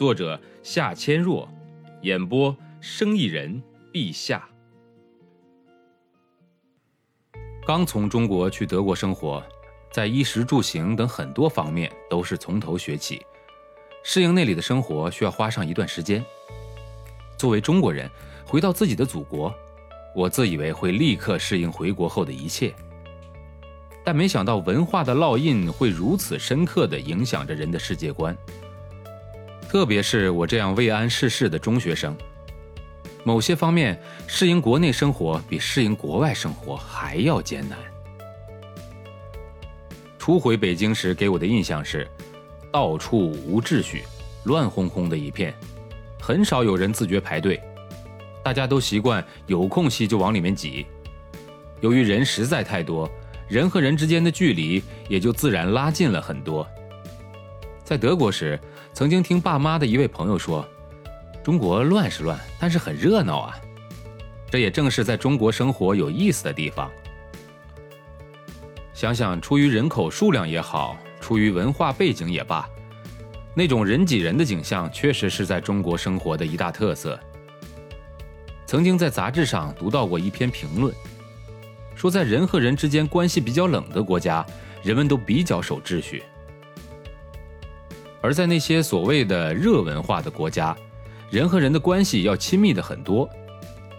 作者夏千若，演播生意人陛下。刚从中国去德国生活，在衣食住行等很多方面都是从头学起，适应那里的生活需要花上一段时间。作为中国人，回到自己的祖国，我自以为会立刻适应回国后的一切，但没想到文化的烙印会如此深刻地影响着人的世界观。特别是我这样未谙世事的中学生，某些方面适应国内生活比适应国外生活还要艰难。初回北京时给我的印象是，到处无秩序，乱哄哄的一片，很少有人自觉排队，大家都习惯有空隙就往里面挤。由于人实在太多，人和人之间的距离也就自然拉近了很多。在德国时。曾经听爸妈的一位朋友说：“中国乱是乱，但是很热闹啊。”这也正是在中国生活有意思的地方。想想，出于人口数量也好，出于文化背景也罢，那种人挤人的景象，确实是在中国生活的一大特色。曾经在杂志上读到过一篇评论，说在人和人之间关系比较冷的国家，人们都比较守秩序。而在那些所谓的热文化的国家，人和人的关系要亲密的很多，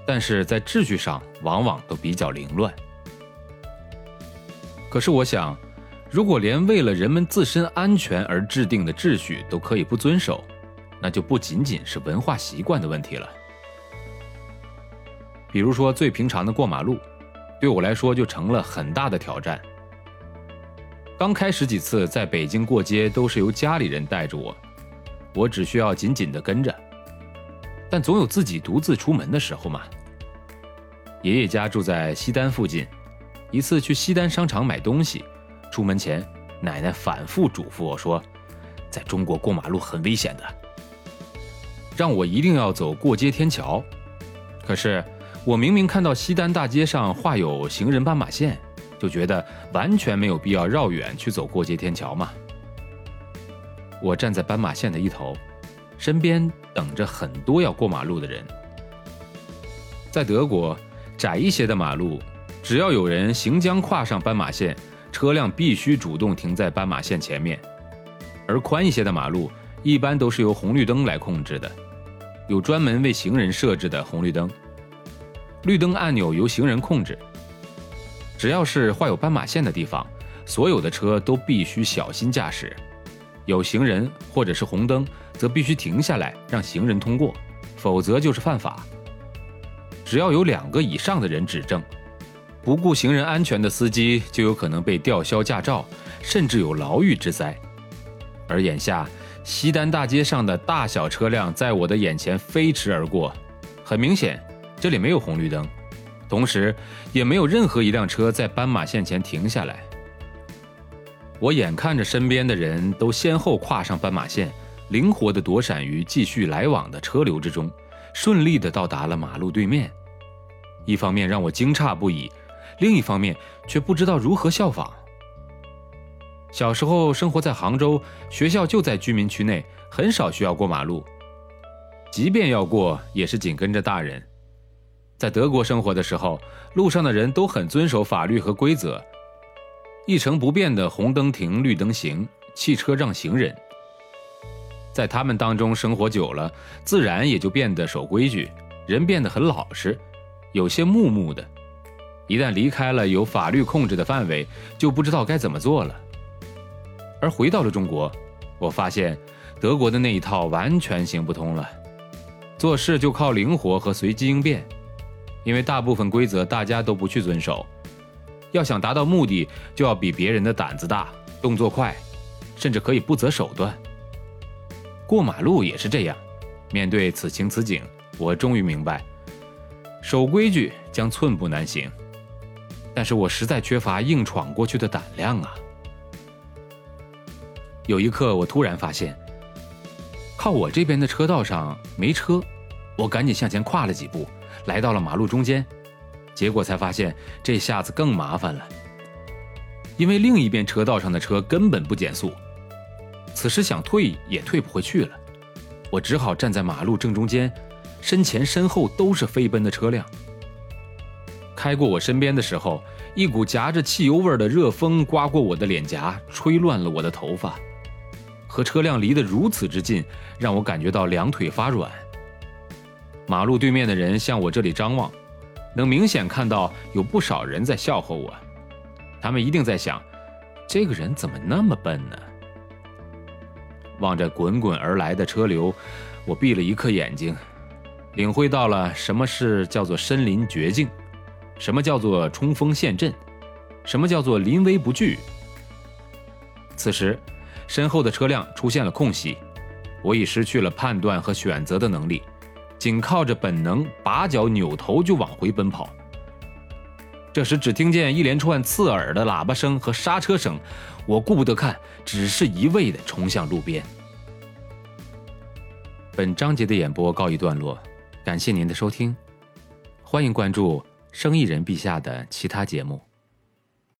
但是在秩序上往往都比较凌乱。可是我想，如果连为了人们自身安全而制定的秩序都可以不遵守，那就不仅仅是文化习惯的问题了。比如说，最平常的过马路，对我来说就成了很大的挑战。刚开始几次在北京过街都是由家里人带着我，我只需要紧紧地跟着。但总有自己独自出门的时候嘛。爷爷家住在西单附近，一次去西单商场买东西，出门前奶奶反复嘱咐我说，在中国过马路很危险的，让我一定要走过街天桥。可是我明明看到西单大街上画有行人斑马线。就觉得完全没有必要绕远去走过街天桥嘛。我站在斑马线的一头，身边等着很多要过马路的人。在德国，窄一些的马路，只要有人行将跨上斑马线，车辆必须主动停在斑马线前面；而宽一些的马路，一般都是由红绿灯来控制的，有专门为行人设置的红绿灯，绿灯按钮由行人控制。只要是画有斑马线的地方，所有的车都必须小心驾驶。有行人或者是红灯，则必须停下来让行人通过，否则就是犯法。只要有两个以上的人指证，不顾行人安全的司机就有可能被吊销驾照，甚至有牢狱之灾。而眼下西单大街上的大小车辆在我的眼前飞驰而过，很明显，这里没有红绿灯。同时，也没有任何一辆车在斑马线前停下来。我眼看着身边的人都先后跨上斑马线，灵活地躲闪于继续来往的车流之中，顺利地到达了马路对面。一方面让我惊诧不已，另一方面却不知道如何效仿。小时候生活在杭州，学校就在居民区内，很少需要过马路，即便要过，也是紧跟着大人。在德国生活的时候，路上的人都很遵守法律和规则，一成不变的红灯停，绿灯行，汽车让行人。在他们当中生活久了，自然也就变得守规矩，人变得很老实，有些木木的。一旦离开了有法律控制的范围，就不知道该怎么做了。而回到了中国，我发现德国的那一套完全行不通了，做事就靠灵活和随机应变。因为大部分规则大家都不去遵守，要想达到目的，就要比别人的胆子大、动作快，甚至可以不择手段。过马路也是这样。面对此情此景，我终于明白，守规矩将寸步难行。但是我实在缺乏硬闯过去的胆量啊！有一刻，我突然发现，靠我这边的车道上没车，我赶紧向前跨了几步，来到了马路中间。结果才发现，这下子更麻烦了，因为另一边车道上的车根本不减速，此时想退也退不回去了。我只好站在马路正中间，身前身后都是飞奔的车辆。开过我身边的时候，一股夹着汽油味的热风刮过我的脸颊，吹乱了我的头发。和车辆离得如此之近，让我感觉到两腿发软。马路对面的人向我这里张望。能明显看到有不少人在笑话我，他们一定在想，这个人怎么那么笨呢？望着滚滚而来的车流，我闭了一刻眼睛，领会到了什么是叫做身临绝境，什么叫做冲锋陷阵，什么叫做临危不惧。此时，身后的车辆出现了空隙，我已失去了判断和选择的能力。仅靠着本能，拔脚扭头就往回奔跑。这时，只听见一连串刺耳的喇叭声和刹车声，我顾不得看，只是一味地冲向路边。本章节的演播告一段落，感谢您的收听，欢迎关注生意人陛下的其他节目。